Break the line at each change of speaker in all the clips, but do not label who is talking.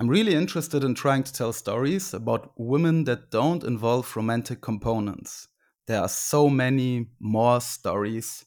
I'm really interested in trying to tell stories about women that don't involve romantic components. There are so many more stories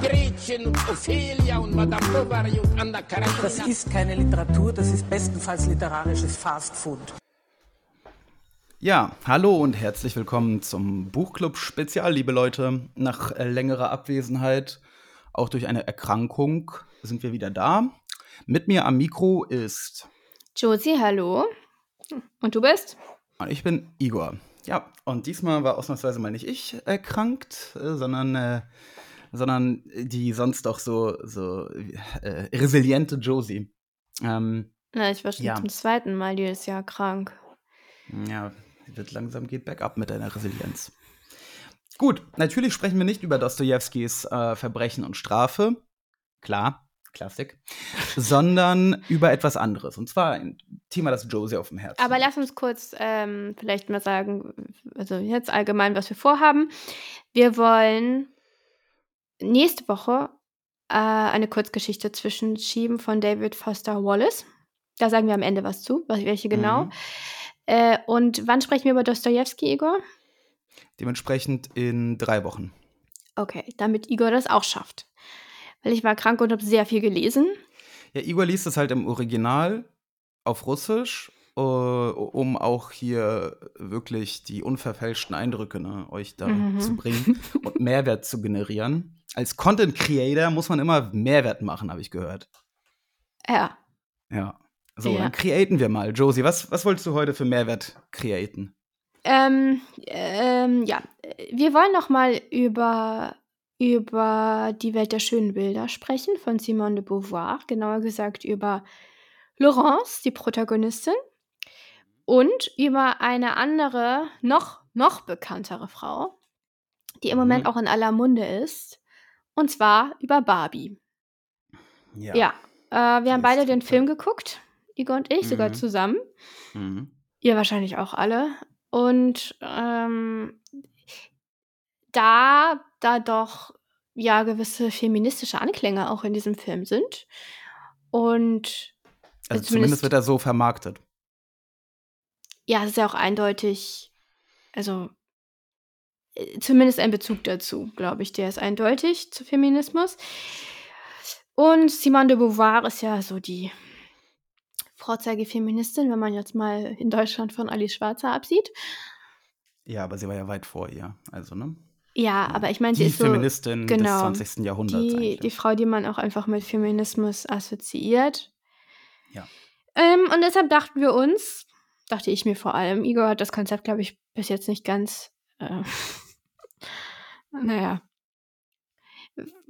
Gretchen und Ophelia und Madame Bovary und Anna Karenina.
Das ist keine Literatur, das ist bestenfalls literarisches Fastfood.
Ja, hallo und herzlich willkommen zum Buchclub Spezial, liebe Leute. Nach äh, längerer Abwesenheit, auch durch eine Erkrankung, sind wir wieder da. Mit mir am Mikro ist
Josie, hallo. Und du bist?
und ich bin Igor. Ja, und diesmal war ausnahmsweise mal nicht ich erkrankt, äh, sondern, äh, sondern die sonst doch so, so äh, resiliente Josie. Ähm,
Na, ich war schon
Ja.
zum zweiten Mal dieses Jahr krank.
Ja, wird langsam geht bergab mit deiner Resilienz. Gut, natürlich sprechen wir nicht über Dostojewskis äh, Verbrechen und Strafe. Klar, Klassik. sondern über etwas anderes. Und zwar ein Thema, das Josie auf dem Herzen
Aber lass uns kurz ähm, vielleicht mal sagen, also jetzt allgemein, was wir vorhaben. Wir wollen nächste Woche äh, eine Kurzgeschichte zwischen Schieben von David Foster Wallace. Da sagen wir am Ende was zu, welche genau.
Mhm.
Äh, und wann sprechen wir über Dostojewski, Igor?
Dementsprechend in drei Wochen.
Okay, damit Igor das auch schafft. Weil ich war krank und habe sehr viel gelesen.
Ja, Igor liest es halt im Original auf Russisch, äh, um auch hier wirklich die unverfälschten Eindrücke ne, euch da
Mhm.
zu bringen und Mehrwert zu generieren. Als Content Creator muss man immer Mehrwert machen, habe ich gehört.
Ja.
Ja. So,
Ja.
dann createn wir mal. Josie, was, was wolltest du heute für Mehrwert createn?
Ähm, ähm, ja, wir wollen noch mal über, über die Welt der schönen Bilder sprechen von Simone de Beauvoir, genauer gesagt über Laurence, die Protagonistin, und über eine andere, noch, noch bekanntere Frau, die im Moment
Mhm.
auch in aller Munde ist, und zwar über Barbie. Ja, äh, wir haben beide den. Film geguckt, Igor und ich, sogar
Mhm.
zusammen.
Mhm.
Ihr wahrscheinlich auch alle. Und ähm, da, da doch ja gewisse feministische Anklänge auch in diesem Film sind. Und
Also
zumindest-
zumindest wird er so vermarktet.
ja, es ist ja auch eindeutig, also äh, zumindest ein Bezug dazu, glaube ich, der ist eindeutig zu Feminismus. Und Simone de Beauvoir ist ja so die Vorzeigefeministin, wenn man jetzt mal in Deutschland von Alice Schwarzer absieht.
Ja, aber sie war ja weit vor ihr. Also, ne?
Ja, aber ich meine, sie
Die
ist so
Feministin
genau,
des 20. Jahrhunderts.
die,
eigentlich.
die Frau, die man auch einfach mit Feminismus assoziiert.
Ja.
Ähm, und deshalb dachten wir uns, dachte ich mir vor allem, Igor hat das Konzept, glaube ich, bis jetzt nicht ganz, äh, naja,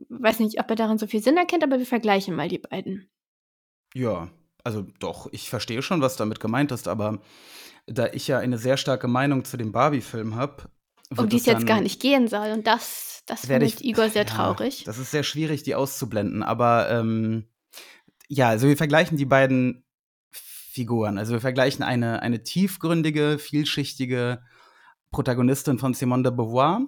weiß nicht, ob er darin so viel Sinn erkennt, aber wir vergleichen mal die beiden.
Ja, also doch, ich verstehe schon, was damit gemeint ist, aber da ich ja eine sehr starke Meinung zu dem Barbie-Film habe,
Um die es jetzt gar nicht gehen soll. Und das, das findet Igor sehr
ja,
traurig.
Das ist sehr schwierig, die auszublenden, aber ähm, ja, also wir vergleichen die beiden Figuren. Also wir vergleichen eine, eine tiefgründige, vielschichtige Protagonistin von Simone de Beauvoir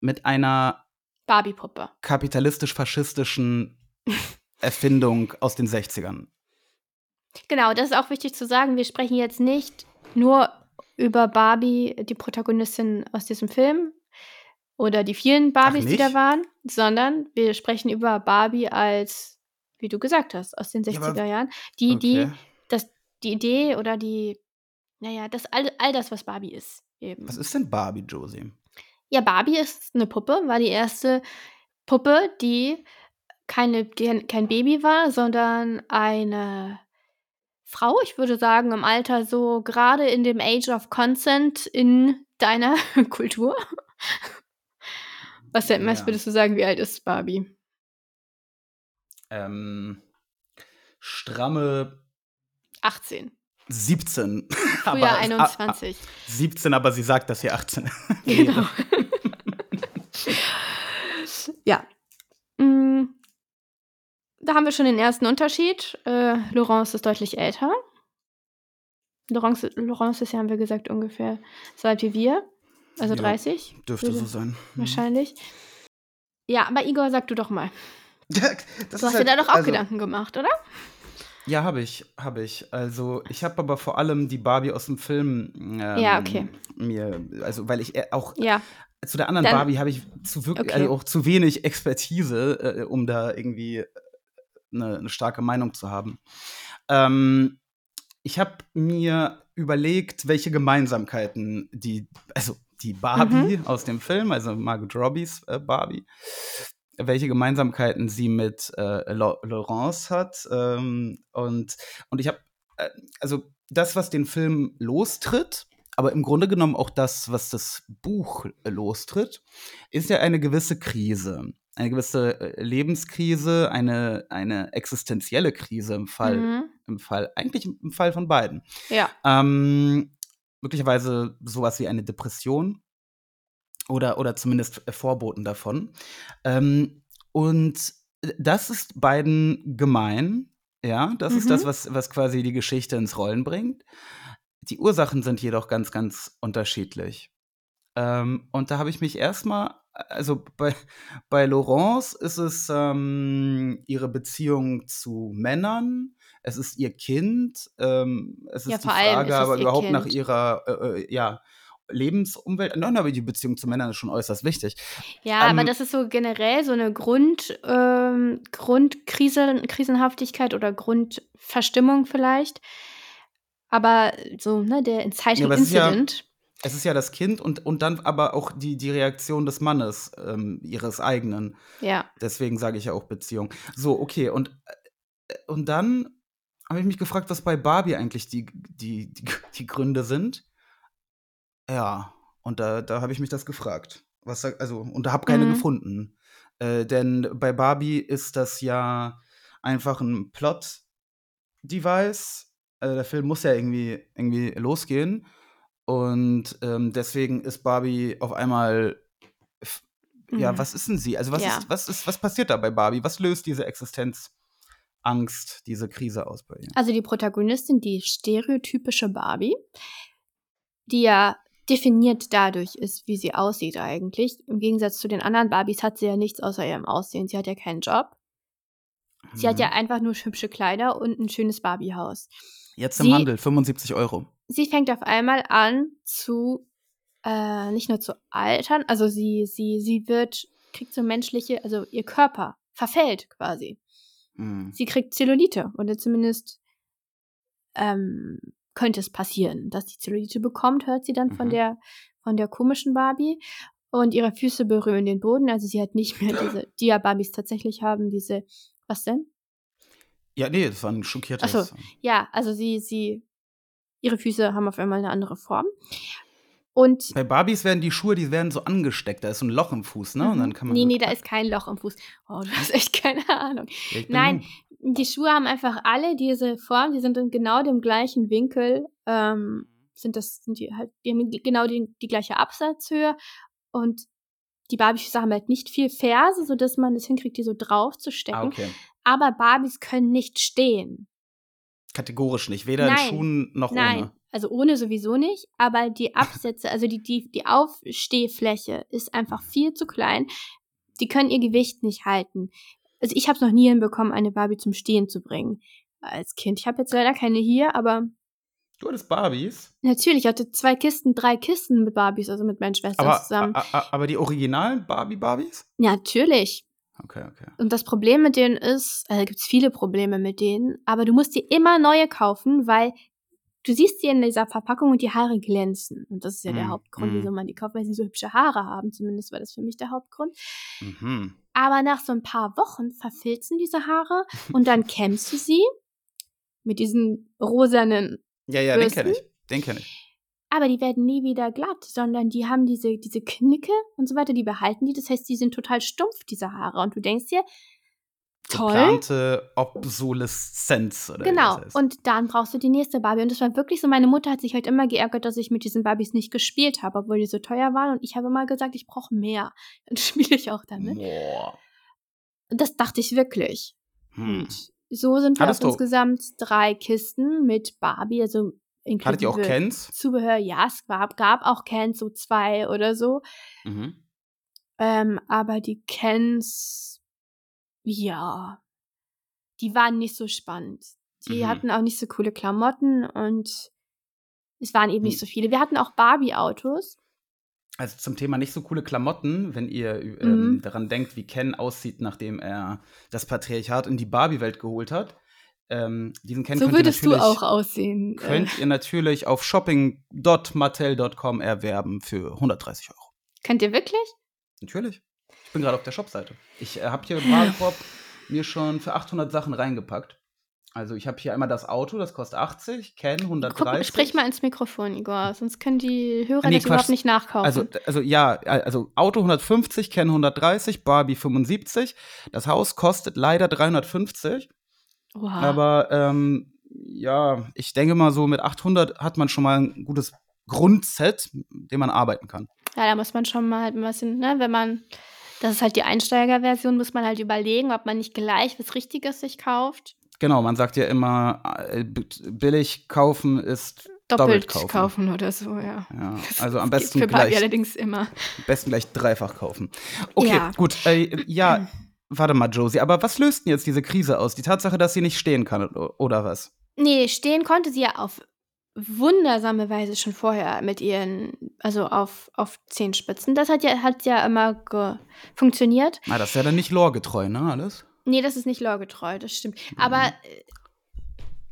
mit einer
Barbie-Puppe.
kapitalistisch-faschistischen Erfindung aus den 60ern.
Genau, das ist auch wichtig zu sagen. Wir sprechen jetzt nicht nur über Barbie, die Protagonistin aus diesem Film oder die vielen Barbies, die da waren, sondern wir sprechen über Barbie als, wie du gesagt hast, aus den
Ja, aber-
60er Jahren. Die, die,
Okay.
das, die Idee oder die, naja, das all, all das, was Barbie ist. Eben.
Was ist denn Barbie, Josie?
Ja, Barbie ist eine Puppe, war die erste Puppe, die keine, die kein Baby war, sondern eine Frau, ich würde sagen, im Alter so gerade in dem Age of Consent in deiner Kultur. Was, denn, was
Ja.
würdest du sagen, wie alt ist Barbie?
Ähm, stramme
18.
17.
Früher
Aber-
21.
ah, ah, 17, aber sie sagt, dass sie 18
Genau.
wäre.
ja. Mm. Da haben wir schon den ersten Unterschied. Äh, Laurence ist deutlich älter. Laurence, Laurence ist ja, haben wir gesagt, ungefähr so alt wie wir. Also
Ja,
30.
Dürfte so sein. Mhm.
Wahrscheinlich. Ja, aber Igor, sag du doch mal.
Das
Du hast dir
halt-
da doch auch
also-
Gedanken gemacht, oder?
Ja, habe ich, habe ich. Also ich habe aber vor allem die Barbie aus dem Film ähm,
Ja, okay.
mir, also weil ich äh, auch
Ja.
zu der anderen
Dann-
Barbie habe ich zu wirklich,
Okay.
also auch zu wenig Expertise, äh, um da irgendwie eine, eine starke Meinung zu haben. Ähm, ich habe mir überlegt, welche Gemeinsamkeiten die, also die Barbie
Mhm.
aus dem Film, also Margot Robbies äh, Barbie, welche Gemeinsamkeiten sie mit äh, Lau- Laurence hat. Ähm, und, und ich habe, äh, also das, was den Film lostritt, aber im Grunde genommen auch das, was das Buch lostritt, ist ja eine gewisse Krise. Eine gewisse äh, Lebenskrise, eine, eine existenzielle Krise im Fall,
Mhm.
im Fall, eigentlich im Fall von beiden.
Ja.
Ähm, möglicherweise sowas wie eine Depression oder, oder zumindest äh, Vorboten davon. Ähm, und das ist beiden gemein. Ja, das ist
Mhm.
das, was, was quasi die Geschichte ins Rollen bringt. Die Ursachen sind jedoch ganz, ganz unterschiedlich. Ähm, und da habe ich mich erstmal, also bei, bei Laurence ist es ähm, ihre Beziehung zu Männern, es ist ihr Kind, ähm, es ist
Ja,
die Frage
ist
aber überhaupt nach
Kind.
ihrer äh, äh, ja, Lebensumwelt. Nein, aber die Beziehung zu Männern ist schon äußerst wichtig.
Ja, aber
Ähm,
das ist so generell so eine Grund, ähm, Grundkrise, Krisenhaftigkeit oder Grundverstimmung vielleicht. Aber so, ne, der Inciting
Ja, aber es ist ja-
Incident.
Es ist ja das Kind und, und dann aber auch die, die Reaktion des Mannes, ähm, ihres eigenen.
Ja.
Deswegen sage ich ja auch Beziehung. So, okay, und, äh, und dann habe ich mich gefragt, was bei Barbie eigentlich die, die, die, die Gründe sind. Ja, und da, da habe ich mich das gefragt. Was, also, und da habe keine
Mhm.
gefunden. Äh, denn bei Barbie ist das ja einfach ein Plot-Device. Äh, der Film muss ja irgendwie, irgendwie losgehen. Und ähm, deswegen ist Barbie auf einmal ja,
Mhm.
was ist denn sie? Also was
Ja.
ist, was ist, was passiert da bei Barbie? Was löst diese Existenzangst, diese Krise aus bei ihr?
Also die Protagonistin, die stereotypische Barbie, die ja definiert dadurch ist, wie sie aussieht eigentlich. Im Gegensatz zu den anderen Barbies hat sie ja nichts außer ihrem Aussehen. Sie hat ja keinen Job. Sie hat
Mhm.
ja einfach nur hübsche Kleider und ein schönes Barbiehaus.
Jetzt im
sie-
Handel 75 Euro.
Sie fängt auf einmal an zu, äh, nicht nur zu altern, also sie, sie, sie wird, kriegt so menschliche, also ihr Körper verfällt quasi.
Mhm.
Sie kriegt Zellulite oder zumindest ähm, könnte es passieren, dass sie Zellulite bekommt, hört sie dann von
Mhm.
der von der komischen Barbie und ihre Füße berühren den Boden, also sie hat nicht mehr diese, die ja Barbies tatsächlich haben, diese, was denn?
Ja, nee, das war ein schockiertes.
Ach so. Ja, also sie, sie, ihre Füße haben auf einmal eine andere Form. Und
Bei Barbies werden die Schuhe, die werden so angesteckt. Da ist so ein Loch im Fuß, ne? Und dann kann man.
nee, nee, da ist kein Loch im Fuß. Oh, du hast echt keine Ahnung.
Ja,
Nein. Die Schuhe haben einfach alle diese Form, die sind in genau dem gleichen Winkel, ähm, sind das, sind die halt, die haben genau die, die gleiche Absatzhöhe und die Barbie-Füße haben halt nicht viel Ferse, sodass man es hinkriegt, die so drauf zu stecken.
Ah, okay.
Aber Barbies können nicht stehen.
Kategorisch nicht. Weder in
Nein.
Schuhen noch
Nein,
ohne.
also ohne sowieso nicht, aber die Absätze, also die, die, die Aufstehfläche ist einfach viel zu klein. Die können ihr Gewicht nicht halten. Also ich habe es noch nie hinbekommen, eine Barbie zum Stehen zu bringen. Als Kind. Ich habe jetzt leider keine hier, aber
Du hattest Barbies.
natürlich, ich hatte zwei Kisten, drei Kisten mit Barbies, also mit meinen Schwestern
Aber,
zusammen.
a- a- aber die originalen Barbie-Barbies?
Natürlich.
Okay, okay.
Und das Problem mit denen ist, also gibt es viele Probleme mit denen, aber du musst dir immer neue kaufen, weil du siehst sie in dieser Verpackung und die Haare glänzen. Und das ist ja der
Mm,
Hauptgrund, wieso man die kauft, weil sie so hübsche Haare haben. Zumindest war das für mich der Hauptgrund.
Mhm.
Aber nach so ein paar Wochen verfilzen diese Haare und dann kämmst du sie mit diesen rosanen,
Ja, ja, den
Bürsten?
kenne ich. Den kenne ich.
aber die werden nie wieder glatt, sondern die haben diese, diese Knicke und so weiter, die behalten die. Das heißt, die sind total stumpf, diese Haare. Und du denkst dir, Toll.
geplante Obsoleszenz. Oder
Genau.
das heißt.
Und dann brauchst du die nächste Barbie. Und das war wirklich so, meine Mutter hat sich halt immer geärgert, dass ich mit diesen Barbies nicht gespielt habe, obwohl die so teuer waren. Und ich habe immer gesagt, ich brauche mehr. Dann spiele ich auch damit.
Boah.
Das dachte ich wirklich.
Hm.
Und so sind wir
Hattest
auf insgesamt drei Kisten mit Barbie, also inklusive
Hattet ihr auch Kens?
Zubehör. Ja, es gab, gab auch Cans, so zwei oder so.
Mhm.
Ähm, aber die Cans, ja, die waren nicht so spannend. Die
Mhm.
hatten auch nicht so coole Klamotten und es waren eben nicht
Hm.
so viele. Wir hatten auch Barbie-Autos.
Also zum Thema nicht so coole Klamotten, wenn ihr
Mhm.
ähm, daran denkt, wie Ken aussieht, nachdem er das Patriarchat in die Barbie-Welt geholt hat. Ähm, diesen Ken
So würdest du auch aussehen. äh.
könnt ihr natürlich auf shopping.mattel.com erwerben für 130 Euro.
Könnt ihr wirklich?
Natürlich. Ich bin gerade auf der Shopseite. Ich äh, habe hier im Warenkorb mir schon für 800 Sachen reingepackt. Also ich habe hier einmal das Auto, das kostet 80, Ken 130.
Guck, sprich mal ins Mikrofon, Igor, sonst können die Hörer
Nee,
das
Quatsch.
überhaupt nicht nachkaufen.
Also, also ja, also Auto 150, Ken 130, Barbie 75. Das Haus kostet leider 350.
Oha.
Aber ähm, ja, ich denke mal so mit 800 hat man schon mal ein gutes Grundset, mit dem man arbeiten kann.
Ja, da muss man schon mal halt ein bisschen, ne, wenn man, das ist halt die Einsteigerversion, muss man halt überlegen, ob man nicht gleich was Richtiges sich kauft.
Genau, man sagt ja immer, äh, billig kaufen ist
Doppelt,
doppelt, kaufen.
kaufen. oder so, ja.
Ja, also am besten
für
gleich,
allerdings immer.
am besten gleich dreifach kaufen. Okay,
Ja.
gut. Äh, ja, warte mal, Josie, aber was löst denn jetzt diese Krise aus? Die Tatsache, dass sie nicht stehen kann, oder was?
Nee, stehen konnte sie ja auf wundersame Weise schon vorher mit ihren, also auf, auf Zehenspitzen. Das hat ja, hat ja immer funktioniert.
Na, das ist ja dann nicht lorgetreu, ne, alles?
Nee, das ist nicht lorgetreu, das stimmt. Aber äh,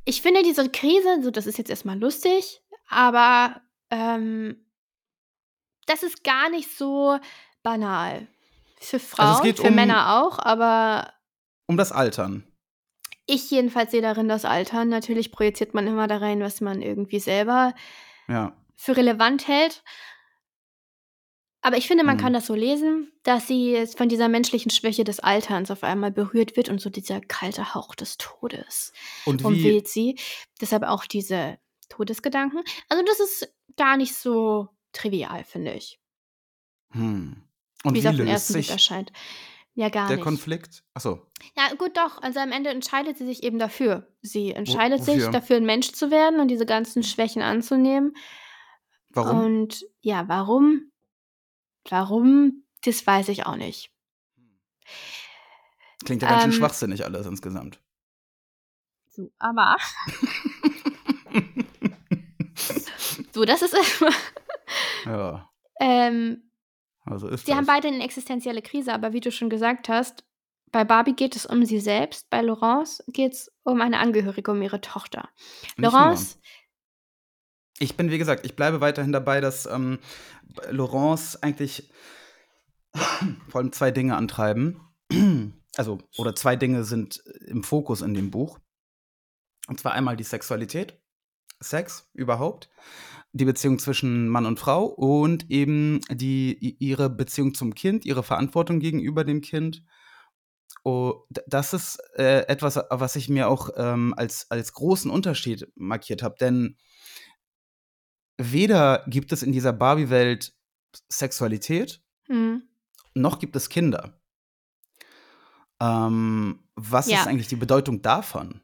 ich finde diese Krise, so das ist jetzt erstmal lustig, aber ähm, das ist gar nicht so banal. Für Frauen,
Also
für
um-
Männer auch, aber
Um das Altern.
Ich jedenfalls sehe darin das Altern. Natürlich projiziert man immer da rein, was man irgendwie selber
Ja.
für relevant hält. Aber ich finde, man
Mhm.
kann das so lesen, dass sie von dieser menschlichen Schwäche des Alterns auf einmal berührt wird und so dieser kalte Hauch des Todes
Und
umweht sie. Deshalb auch diese Todesgedanken. Also das ist gar nicht so trivial, finde ich.
hm. Und
wie
wie
es auf den ersten Blick erscheint. Ja, gar
der
nicht.
Konflikt? Achso,
Ja, gut, doch. Also am Ende entscheidet sie sich eben dafür. Sie entscheidet sich
wofür?
dafür, ein Mensch zu werden und diese ganzen Schwächen anzunehmen.
warum?
Und ja, warum? Warum? Das weiß ich auch nicht.
Klingt ja ganz schön
ähm,
schwachsinnig alles insgesamt.
So, aber. so, das ist erstmal.
Ja,
Ähm,
also ist
sie
das.
haben beide eine existenzielle Krise, aber wie du schon gesagt hast, bei Barbie geht es um sie selbst, bei Laurence geht es um eine Angehörige, um ihre Tochter.
Nicht nur.
Laurence,
Ich bin, wie gesagt, ich bleibe weiterhin dabei, dass ähm, Laurence eigentlich vor allem zwei Dinge antreiben. Also, oder zwei Dinge sind im Fokus in dem Buch. Und zwar einmal die Sexualität, Sex überhaupt, die Beziehung zwischen Mann und Frau und eben die, ihre Beziehung zum Kind, ihre Verantwortung gegenüber dem Kind. Oh, das ist äh, etwas, was ich mir auch ähm, als, als großen Unterschied markiert habe. Denn weder gibt es in dieser Barbie-Welt Sexualität,
hm,
noch gibt es Kinder. Ähm, was
Ja.
ist eigentlich die Bedeutung davon?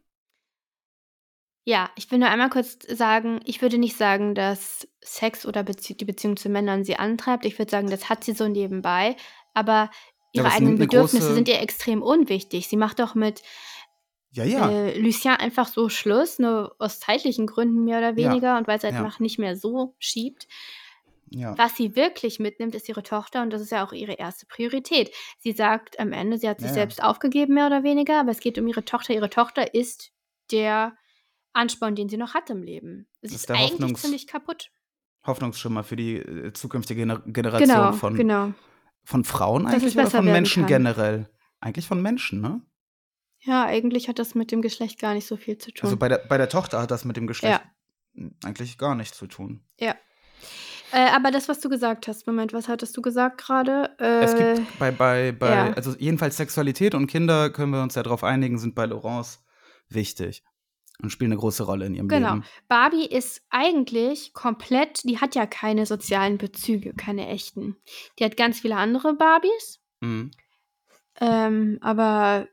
Ja, ich will nur einmal kurz sagen, ich würde nicht sagen, dass Sex oder Bezie die Beziehung zu Männern sie antreibt. Ich würde sagen, das hat sie so nebenbei. Aber
Ja,
ihre
es
eigenen Bedürfnisse sind ihr extrem unwichtig. Sie macht doch mit
Ja, ja.
äh, Lucien einfach so Schluss, nur aus zeitlichen Gründen mehr oder
Ja,
weniger und weil es
ja.
einfach nicht mehr so schiebt.
ja.
Was sie wirklich mitnimmt, ist ihre Tochter und das ist ja auch ihre erste Priorität. Sie sagt am Ende, sie hat sich
Ja, ja.
selbst aufgegeben, mehr oder weniger, aber es geht um ihre Tochter. Ihre Tochter ist der Ansporn, den sie noch hat im Leben. Sie ist,
ist
eigentlich
Hoffnungs-
ziemlich kaputt.
Hoffnungsschimmer für die äh, zukünftige Gener Generation
Genau,
von,
genau.
von Frauen eigentlich oder von Menschen
kann.
generell? Eigentlich von Menschen, ne?
Ja, eigentlich hat das mit dem Geschlecht gar nicht so viel zu tun.
Also bei der, bei der Tochter hat das mit dem Geschlecht
Ja.
eigentlich gar nichts zu tun.
Ja. Äh, aber das, was du gesagt hast, Moment, was hattest du gesagt gerade? Äh,
Es gibt bei, bei, bei
ja.
also jedenfalls Sexualität und Kinder, können wir uns ja darauf einigen, sind bei Laurence wichtig und spielen eine große Rolle in ihrem
Genau.
Leben.
Barbie ist eigentlich komplett, die hat ja keine sozialen Bezüge, keine echten. Die hat ganz viele andere Barbies,
Mhm.
ähm, aber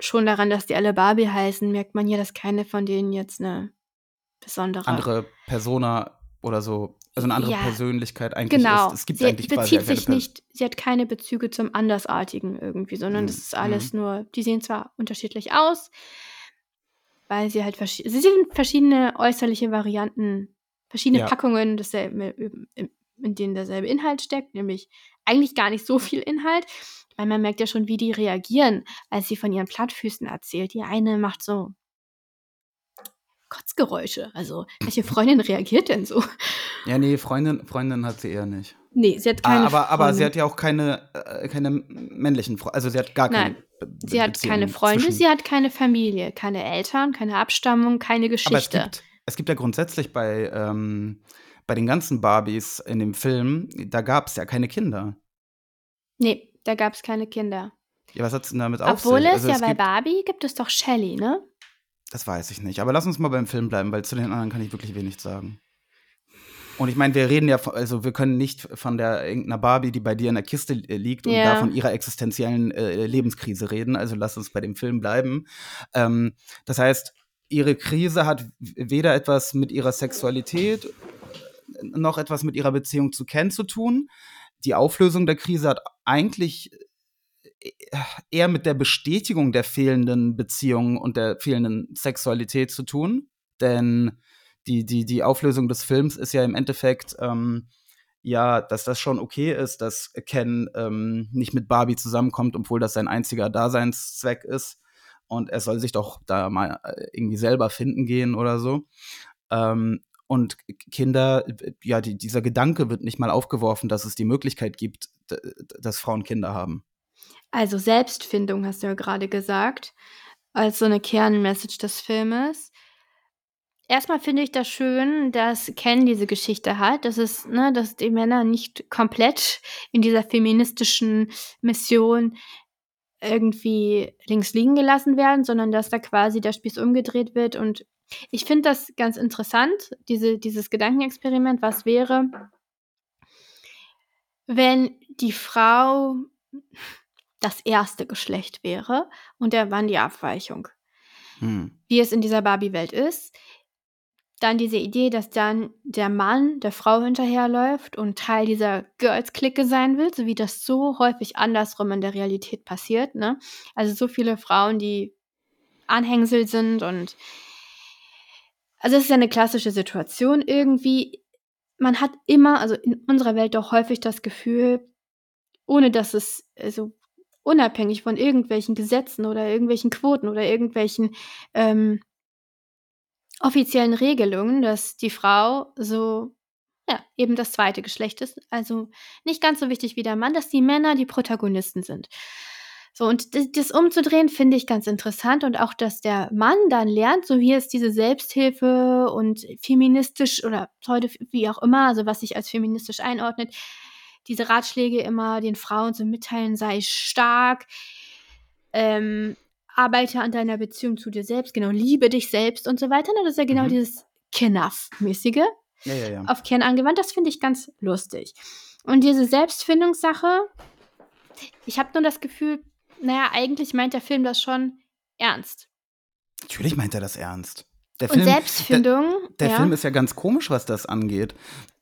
schon daran, dass die alle Barbie heißen, merkt man ja, dass keine von denen jetzt eine besondere.
Andere Persona oder so, also eine andere
Ja,
Persönlichkeit eigentlich
Genau.
ist. Es gibt
sie
eigentlich quasi
bezieht
keine
sich nicht, sie hat keine Bezüge zum Andersartigen irgendwie, sondern
Mhm.
das ist alles nur, die sehen zwar unterschiedlich aus, weil sie halt verschiedene, sie sind verschiedene äußerliche Varianten, verschiedene
Ja.
Packungen desselben, in, in denen derselbe Inhalt steckt, nämlich eigentlich gar nicht so viel Inhalt, weil man merkt ja schon, wie die reagieren, als sie von ihren Plattfüßen erzählt. Die eine macht so Kotzgeräusche. Also, welche Freundin reagiert denn so?
Ja, nee, Freundin, Freundin hat sie eher nicht.
Nee, sie hat
Ah,
keine
aber, aber sie hat ja auch keine, äh, keine männlichen Freunde. Also sie hat gar keine.
Nein,
Be- Be-
Sie hat
Beziehung
keine Freunde,
zwischen-
sie hat keine Familie, keine Eltern, keine Abstammung, keine
Aber es
Geschichte.
gibt, es gibt ja grundsätzlich bei, ähm, bei den ganzen Barbies in dem Film, da gab es ja keine Kinder.
Nee, da gab es keine Kinder.
Ja, was hat's denn damit auf
Obwohl
sich?
es
Also
ja
es
bei Barbie gibt es doch Shelly, ne?
Das weiß ich nicht. Aber lass uns mal beim Film bleiben, weil zu den anderen kann ich wirklich wenig sagen. Und ich meine, wir reden ja, von, also wir können nicht von der irgendeiner Barbie, die bei dir in der Kiste äh, liegt und
Ja.
da von ihrer existenziellen äh, Lebenskrise reden. Also lass uns bei dem Film bleiben. Ähm, das heißt, ihre Krise hat weder etwas mit ihrer Sexualität noch etwas mit ihrer Beziehung zu Ken zu tun. Die Auflösung der Krise hat eigentlich äh, eher mit der Bestätigung der fehlenden Beziehung und der fehlenden Sexualität zu tun. Denn die, die, die Auflösung des Films ist ja im Endeffekt, ähm, ja, dass das schon okay ist, dass Ken ähm, nicht mit Barbie zusammenkommt, obwohl das sein einziger Daseinszweck ist. Und er soll sich doch da mal äh, irgendwie selber finden gehen oder so. Ähm, und Kinder, ja, die, dieser Gedanke wird nicht mal aufgeworfen, dass es die Möglichkeit gibt, dass Frauen Kinder haben.
Also Selbstfindung hast du ja gerade gesagt, als so eine Kernmessage des Filmes. Erstmal finde ich das schön, dass Ken diese Geschichte hat, dass es, ne, dass die Männer nicht komplett in dieser feministischen Mission irgendwie links liegen gelassen werden, sondern dass da quasi der Spieß umgedreht wird. Und ich finde das ganz interessant, diese, dieses Gedankenexperiment, was wäre, wenn die Frau das erste Geschlecht wäre und der Mann die Abweichung.
Hm.
Wie es in dieser Barbie-Welt ist. Dann diese Idee, dass dann der Mann der Frau hinterherläuft und Teil dieser Girls-Clique sein will, so wie das so häufig andersrum in der Realität passiert. Ne? Also so viele Frauen, die Anhängsel sind und also es ist ja eine klassische Situation irgendwie. Man hat immer, also in unserer Welt doch häufig das Gefühl, ohne dass es also unabhängig von irgendwelchen Gesetzen oder irgendwelchen Quoten oder irgendwelchen ähm, offiziellen Regelungen, dass die Frau so ja, eben das zweite Geschlecht ist, also nicht ganz so wichtig wie der Mann, dass die Männer die Protagonisten sind. So, und das, das umzudrehen finde ich ganz interessant und auch, dass der Mann dann lernt, so wie es diese Selbsthilfe und feministisch oder heute wie auch immer, also was sich als feministisch einordnet, diese Ratschläge immer den Frauen zu mitteilen, sei stark, ähm, arbeite an deiner Beziehung zu dir selbst, genau, liebe dich selbst und so weiter. Ne? Das ist ja genau
Mhm.
dieses Kenaf-mäßige
Ja, ja, ja.
auf Ken angewandt. Das finde ich ganz lustig. Und diese Selbstfindungssache, ich habe nur das Gefühl, naja, eigentlich meint der Film das schon ernst.
Natürlich meint er das ernst. Der
Und Selbstfindung,
Der
ja,
Film ist ja ganz komisch, was das angeht.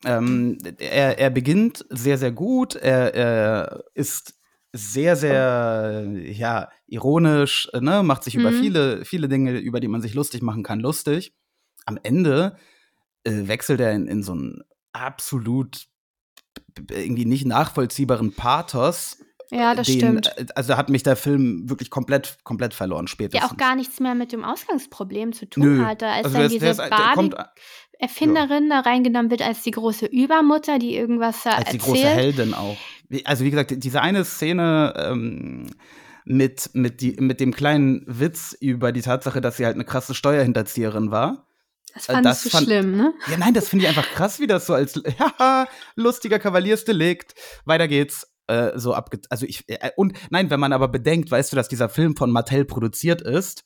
Ähm, er, er beginnt sehr, sehr gut. Er, er ist sehr, sehr, ja, ironisch, äh, ne? macht sich über
Mhm.
viele, viele Dinge, über die man sich lustig machen kann, lustig. Am Ende äh, wechselt er in, in so einen absolut irgendwie nicht nachvollziehbaren Pathos.
ja, das
den,
stimmt.
äh, Also hat mich der Film wirklich komplett, komplett verloren spätestens.
Ja, auch gar nichts mehr mit dem Ausgangsproblem zu tun
Nö.
hatte, als
Also
dann
der
diese
der ist- der kommt-
Barbie-Erfinderin da reingenommen wird als die große Übermutter, die irgendwas da
als die
erzählt.
große Heldin auch. Also wie gesagt, diese eine Szene ähm, mit, mit, die, mit dem kleinen Witz über die Tatsache, dass sie halt eine krasse Steuerhinterzieherin war,
Das
Äh,
fandest
das
du
fand-
schlimm, ne?
Ja, nein, das finde ich einfach krass, wie das so als haha, lustiger Kavaliersdelikt. Weiter geht's. Äh, so abge also ich äh, und nein, wenn man aber bedenkt, weißt du, dass dieser Film von Mattel produziert ist,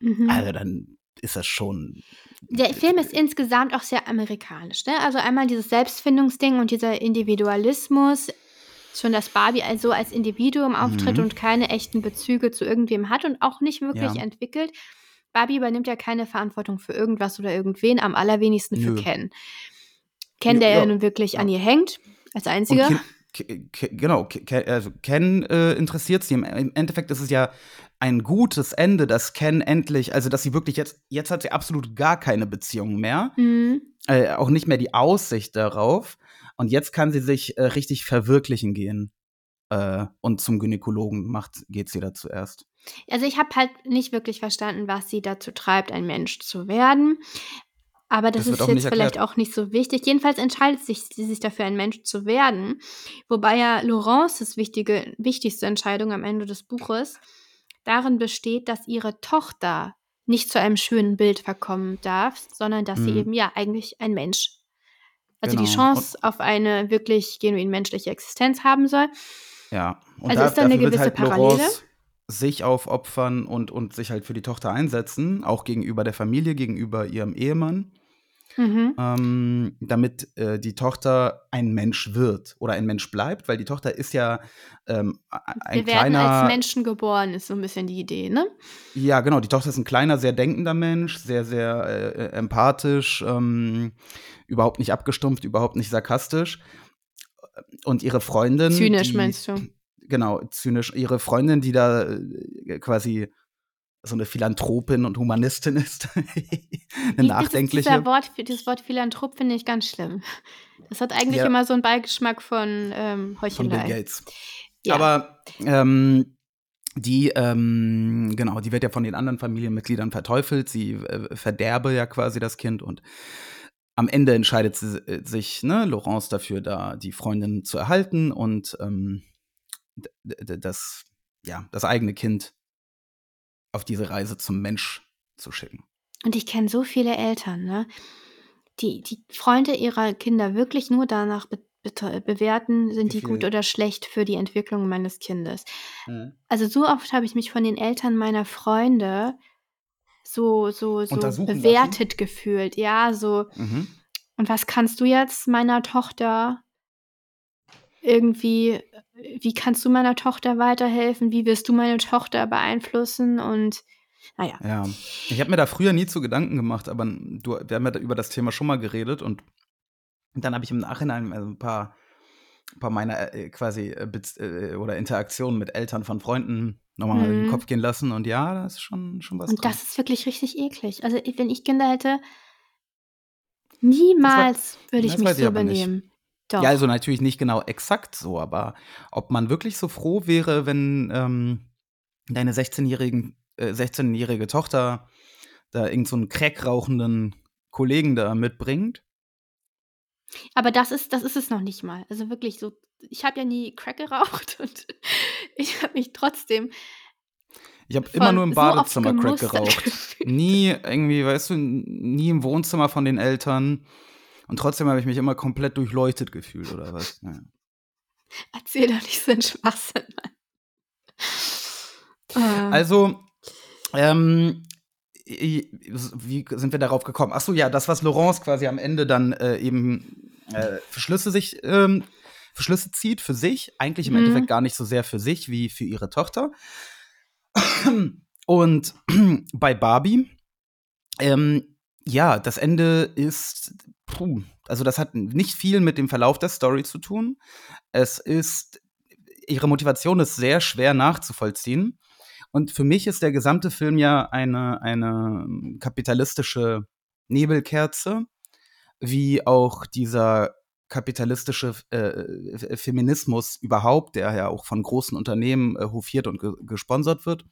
Mhm.
also dann ist das schon
Der Film ist insgesamt auch sehr amerikanisch, ne? Also einmal dieses Selbstfindungsding und dieser Individualismus, schon dass Barbie also als Individuum auftritt
Mhm.
und keine echten Bezüge zu irgendwem hat und auch nicht wirklich
Ja.
entwickelt. Barbie übernimmt ja keine Verantwortung für irgendwas oder irgendwen, am allerwenigsten für
Nö.
Ken. Ken, der ja,
ja.
nun wirklich an ihr hängt, als einziger.
Ken, genau, Ke- Ke- also Ken äh, interessiert sie. Im, Im Endeffekt ist es ja ein gutes Ende, dass Ken endlich, also dass sie wirklich jetzt, jetzt hat sie absolut gar keine Beziehung mehr.
Mhm.
äh, auch nicht mehr die Aussicht darauf. Und jetzt kann sie sich äh, richtig verwirklichen gehen. Äh, und zum Gynäkologen macht, geht sie da zuerst.
Also ich habe halt nicht wirklich verstanden, was sie dazu treibt, ein Mensch zu werden. Aber das,
Das
ist jetzt vielleicht auch nicht so wichtig. Jedenfalls entscheidet sich, sie sich dafür, ein Mensch zu werden. Wobei ja Laurences wichtige, wichtigste Entscheidung am Ende des Buches darin besteht, dass ihre Tochter nicht zu einem schönen Bild verkommen darf, sondern dass sie
Mhm.
eben ja eigentlich ein Mensch, also die
Genau.
Chance auf eine wirklich genuin menschliche Existenz haben soll.
Ja. Und
Also ist da eine gewisse
halt
Parallele?
Sich aufopfern und, und sich halt für die Tochter einsetzen, auch gegenüber der Familie, gegenüber ihrem Ehemann,
Mhm.
ähm, damit äh, die Tochter ein Mensch wird oder ein Mensch bleibt, weil die Tochter ist ja ähm, ein
Wir werden
kleiner.
als Menschen geboren, ist so ein bisschen die Idee, ne?
Ja, genau. Die Tochter ist ein kleiner, sehr denkender Mensch, sehr, sehr äh, empathisch, ähm, überhaupt nicht abgestumpft, überhaupt nicht sarkastisch. Und ihre Freundin.
Zynisch
die,
meinst du?
Genau, zynisch. Ihre Freundin, die da äh, quasi so eine Philanthropin und Humanistin ist. eine nachdenkliche.
Dieser Wort, dieses Wort Philanthrop finde ich ganz schlimm. Das hat eigentlich
Ja.
immer so einen Beigeschmack von ähm,
von Bill
Heuchelei.
Gates.
Ja.
Aber ähm, die, ähm, genau, die wird ja von den anderen Familienmitgliedern verteufelt. Sie äh, verderbe ja quasi das Kind und am Ende entscheidet sie äh, sich, ne, Laurence dafür, da die Freundin zu erhalten und ähm, das, ja, das eigene Kind auf diese Reise zum Mensch zu schicken.
Und ich kenne so viele Eltern, ne? Die, die Freunde ihrer Kinder wirklich nur danach be be bewerten, sind
Wie
die gut oder schlecht für die Entwicklung meines Kindes. Also so oft habe ich mich von den Eltern meiner Freunde so, so, so
Untersuchen lassen?
bewertet gefühlt. Ja, so,
Mhm.
und was kannst du jetzt meiner Tochter irgendwie, wie kannst du meiner Tochter weiterhelfen? Wie wirst du meine Tochter beeinflussen? Und naja,
Ja, ich habe mir da früher nie zu Gedanken gemacht, aber du, wir haben ja da über das Thema schon mal geredet und dann habe ich im Nachhinein also ein paar, ein paar meiner äh, quasi äh, äh, oder Interaktionen mit Eltern von Freunden nochmal in den
Mhm.
Kopf gehen lassen und ja, da ist schon, schon was
und
dran.
das ist wirklich richtig eklig. Also wenn ich Kinder hätte, niemals würde ich
das
mich so benehmen. Doch.
Ja, also natürlich nicht genau exakt so, aber ob man wirklich so froh wäre, wenn ähm, deine 16-jährigen, äh, 16-jährige Tochter da irgend so einen Crack rauchenden Kollegen da mitbringt.
Aber das ist, das ist es noch nicht mal. Also wirklich so, ich habe ja nie Crack geraucht und ich habe mich trotzdem
Ich habe immer nur im
so
Badezimmer Crack
gemustert
geraucht. Nie irgendwie, weißt du, nie im Wohnzimmer von den Eltern. Und trotzdem habe ich mich immer komplett durchleuchtet gefühlt, oder was? Ja.
Erzähl doch nicht so einen Schwachsinn, Mann. Ähm,
Also, ähm, wie sind wir darauf gekommen? Ach so, ja, das, was Laurence quasi am Ende dann äh, eben äh, für Schlüsse sich, ähm, für Schlüsse zieht für sich, eigentlich im
Mhm.
Endeffekt gar nicht so sehr für sich wie für ihre Tochter. Und bei Barbie, ähm, ja, das Ende ist, puh, also das hat nicht viel mit dem Verlauf der Story zu tun. Es ist, ihre Motivation ist sehr schwer nachzuvollziehen. Und für mich ist der gesamte Film ja eine, eine kapitalistische Nebelkerze, wie auch dieser kapitalistische äh, Feminismus überhaupt, der ja auch von großen Unternehmen äh, hofiert und ge gesponsert wird,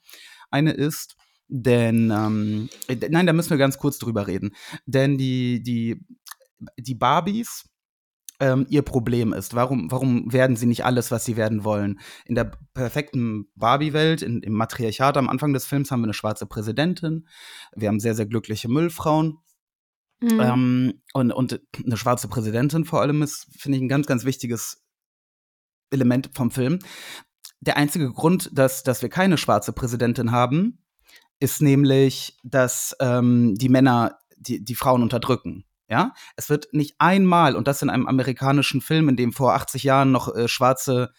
eine ist. Denn, ähm, äh, nein, da müssen wir ganz kurz drüber reden. Denn die, die, die Barbies, ähm, ihr Problem ist. Warum, warum werden sie nicht alles, was sie werden wollen? In der perfekten Barbie-Welt, im Matriarchat am Anfang des Films haben wir eine schwarze Präsidentin, wir haben sehr, sehr glückliche Müllfrauen.
Mhm.
Ähm, und, und eine schwarze Präsidentin vor allem ist, finde ich, ein ganz, ganz wichtiges Element vom Film. Der einzige Grund, dass, dass wir keine schwarze Präsidentin haben, ist nämlich, dass ähm, die Männer die, die Frauen unterdrücken. Ja, es wird nicht einmal, und das in einem amerikanischen Film, in dem vor 80 Jahren noch äh, schwarze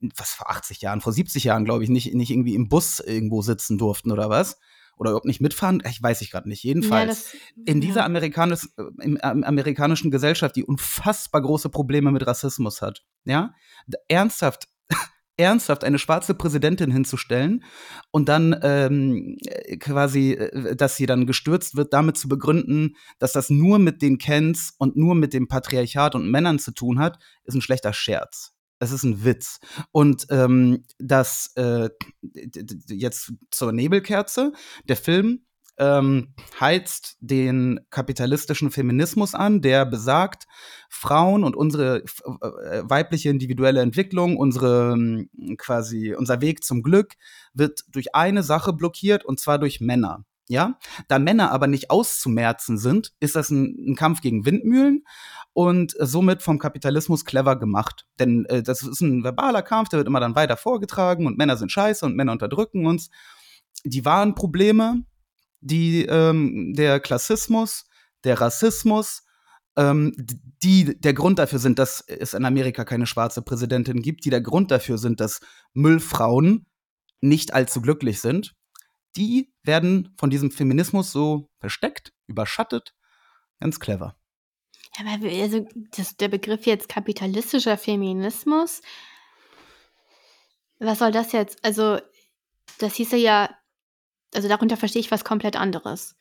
was vor 80 Jahren, vor 70 Jahren, glaube ich, nicht, nicht irgendwie im Bus irgendwo sitzen durften oder was. Oder überhaupt nicht mitfahren, ich weiß ich gerade nicht. Jedenfalls,
Ja, das-
in dieser
ja.
amerikanisch, äh, im, ähm, amerikanischen Gesellschaft, die unfassbar große Probleme mit Rassismus hat, ja, ernsthaft, ernsthaft eine schwarze Präsidentin hinzustellen und dann ähm, äh, quasi, äh, dass sie dann gestürzt wird, damit zu begründen, dass das nur mit den Kens und nur mit dem Patriarchat und Männern zu tun hat, ist ein schlechter Scherz. Es ist ein Witz. Und ähm, das äh, jetzt zur Nebelkerze. Der Film ähm, heizt den kapitalistischen Feminismus an, der besagt, Frauen und unsere äh, weibliche individuelle Entwicklung, unsere ähm, quasi unser Weg zum Glück wird durch eine Sache blockiert und zwar durch Männer. Ja, da Männer aber nicht auszumerzen sind, ist das ein, ein Kampf gegen Windmühlen und somit vom Kapitalismus clever gemacht. Denn äh, das ist ein verbaler Kampf, der wird immer dann weiter vorgetragen und Männer sind scheiße und Männer unterdrücken uns. Die wahren Probleme, die ähm, der Klassismus, der Rassismus, ähm, die der Grund dafür sind, dass es in Amerika keine schwarze Präsidentin gibt, die der Grund dafür sind, dass Müllfrauen nicht allzu glücklich sind, die werden von diesem Feminismus so versteckt, überschattet. Ganz clever.
Ja, aber also das, der Begriff jetzt kapitalistischer Feminismus, was soll das jetzt? Also, das hieße ja, also darunter verstehe ich was komplett anderes.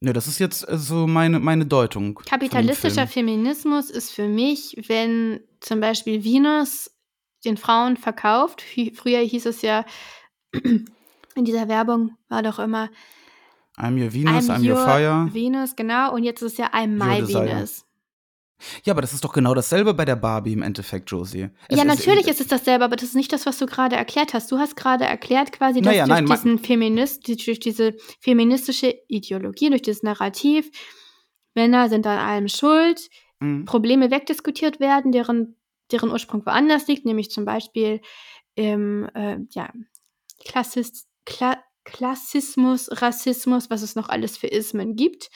Ne, das ist jetzt so meine, meine Deutung.
Kapitalistischer. Feminismus ist für mich, wenn zum Beispiel Venus den Frauen verkauft. Früher hieß es ja, in dieser Werbung war doch immer
I'm your Venus, I'm, your, fire.
Venus, genau. Und jetzt ist es ja I'm
Your
my. Venus.
Ja, aber das ist doch genau dasselbe bei der Barbie im Endeffekt, Josie. Es
ja, natürlich ist es dasselbe, aber das ist nicht das, was du gerade erklärt hast. Du hast gerade erklärt quasi, dass
Naja,
durch,
nein,
diesen Feminist, durch diese feministische Ideologie, durch dieses Narrativ, Männer sind an allem schuld,
Mhm.
Probleme wegdiskutiert werden, deren, deren Ursprung woanders liegt, nämlich zum Beispiel im äh, ja, Klassis, Kla Klassismus, Rassismus, was es noch alles für Ismen gibt.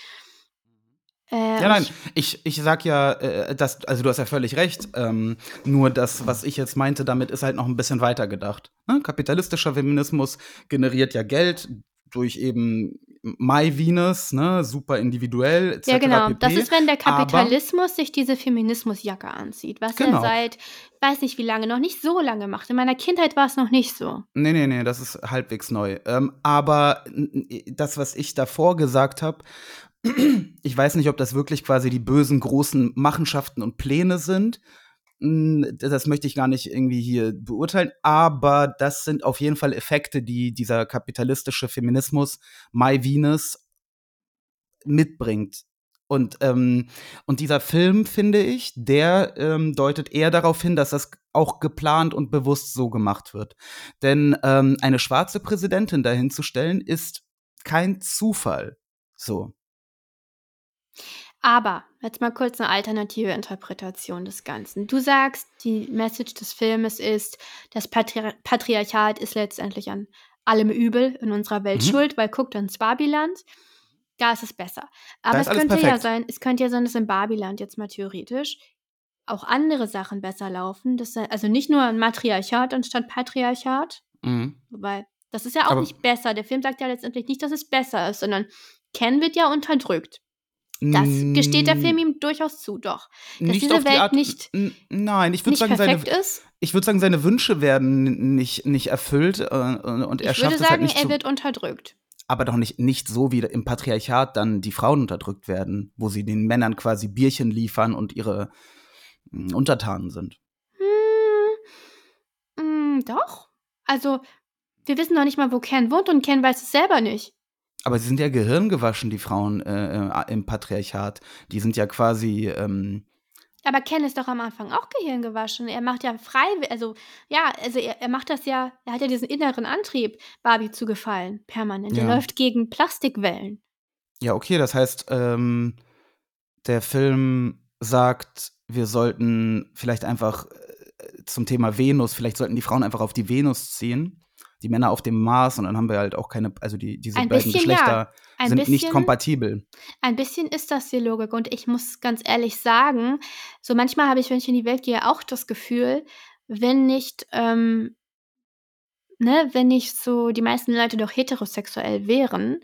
Äh,
Ja, nein,
ich-
ich, sag ja, äh, dass, also du hast ja völlig recht. Ähm, nur das, was ich jetzt meinte, damit ist halt noch ein bisschen weiter gedacht. Ne? Kapitalistischer Feminismus generiert ja Geld durch eben My Venus, ne, super individuell, etc.
Ja, genau.
pp.
Das ist, wenn der
Aber-
Kapitalismus sich diese Feminismusjacke anzieht, was
Genau.
er seit, weiß nicht wie lange, noch nicht so lange macht. In meiner Kindheit war es noch nicht so.
Nee, nee, nee, das ist halbwegs neu. Ähm, aber das, was ich davor gesagt habe, ich weiß nicht, ob das wirklich quasi die bösen großen Machenschaften und Pläne sind. Mm, Das möchte ich gar nicht irgendwie hier beurteilen, aber das sind auf jeden Fall Effekte, die dieser kapitalistische Feminismus My Venus mitbringt. Und, ähm, und dieser Film, finde ich, der ähm, deutet eher darauf hin, dass das auch geplant und bewusst so gemacht wird. Denn ähm, eine schwarze Präsidentin dahinzustellen, ist kein Zufall. So.
Aber jetzt mal kurz eine alternative Interpretation des Ganzen. Du sagst, die Message des Filmes ist, das Patri Patriarchat ist letztendlich an allem Übel in unserer Welt
Mhm.
schuld, weil guckt ans Barbiland, da ist es besser. Aber es könnte ja
perfekt.
sein, es könnte ja sein, dass in Barbiland jetzt mal theoretisch auch andere Sachen besser laufen. Das, also nicht nur ein Matriarchat anstatt Patriarchat,
Mhm.
wobei das ist ja auch
Aber-
nicht besser. Der Film sagt ja letztendlich nicht, dass es besser ist, sondern Ken wird ja unterdrückt. Das gesteht der Film ihm durchaus zu, doch. Dass
Nicht
diese
auf die
Welt
Art,
nicht-
Nein, ich würde sagen, seine,
ist.
ich würde sagen, seine Wünsche werden nicht, nicht erfüllt äh, und er
Ich
schafft
würde
es halt
sagen,
nicht
er
zu,
wird unterdrückt.
aber doch nicht, nicht so, wie im Patriarchat dann die Frauen unterdrückt werden, wo sie den Männern quasi Bierchen liefern und ihre mh, Untertanen sind.
Hm, hm, doch. Also, wir wissen noch nicht mal, wo Ken wohnt und Ken weiß es selber nicht.
Aber sie sind ja gehirngewaschen, die Frauen äh, äh, im Patriarchat. Die sind ja quasi, ähm,
Aber Ken ist doch am Anfang auch Gehirn gewaschen. Er macht ja frei, also ja, also er, er macht das ja, er hat ja diesen inneren Antrieb, Barbie zu gefallen, permanent. Er
Ja.
läuft gegen Plastikwellen.
Ja, okay, das heißt, ähm, der Film sagt, wir sollten vielleicht einfach äh, zum Thema Venus, vielleicht sollten die Frauen einfach auf die Venus ziehen, die Männer auf dem Mars und dann haben wir halt auch keine, also die, diese
Ein
beiden
ja.
Geschlechter
Ein
sind nicht
bisschen-
kompatibel.
Ein bisschen ist das die Logik und ich muss ganz ehrlich sagen, so manchmal habe ich, wenn ich in die Welt gehe, auch das Gefühl, wenn nicht, ähm, ne, wenn nicht so die meisten Leute doch heterosexuell wären,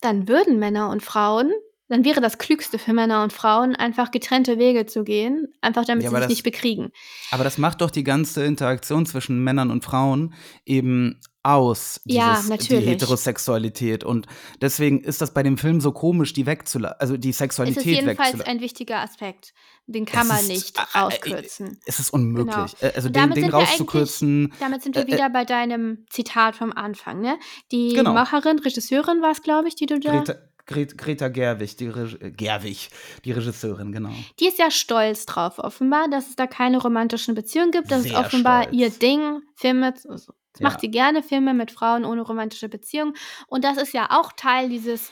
dann würden Männer und Frauen, dann wäre das Klügste für Männer und Frauen, einfach getrennte Wege zu gehen, einfach damit
Ja,
sie sich
das-
nicht bekriegen.
Aber das macht doch die ganze Interaktion zwischen Männern und Frauen eben aus,
Ja,
dieses,
natürlich.
die Heterosexualität. Und deswegen ist das bei dem Film so komisch, die wegzulassen, also die
Es ist
Sexualität
jedenfalls
wegzulassen.
ein wichtiger Aspekt. Den kann
Es
man
ist-
nicht
äh, äh,
rauskürzen.
Es ist unmöglich.
Genau.
Äh, Also den,
damit
den
sind wir
rauszukürzen.
Damit sind wir
Äh, äh,
wieder bei deinem Zitat vom Anfang, ne? Die
Genau.
Macherin, Regisseurin war es, glaube ich, die du da.
Greta, Gret, Greta Gerwig, die, Reg äh, Gerwig, die Regisseurin, genau.
Die ist ja stolz drauf, offenbar, dass es da keine romantischen Beziehungen gibt. Das ist
Sehr
offenbar
stolz.
ihr Ding. Filme, also, das
Ja.
macht sie gerne, Filme mit Frauen ohne romantische Beziehungen. Und das ist ja auch Teil dieses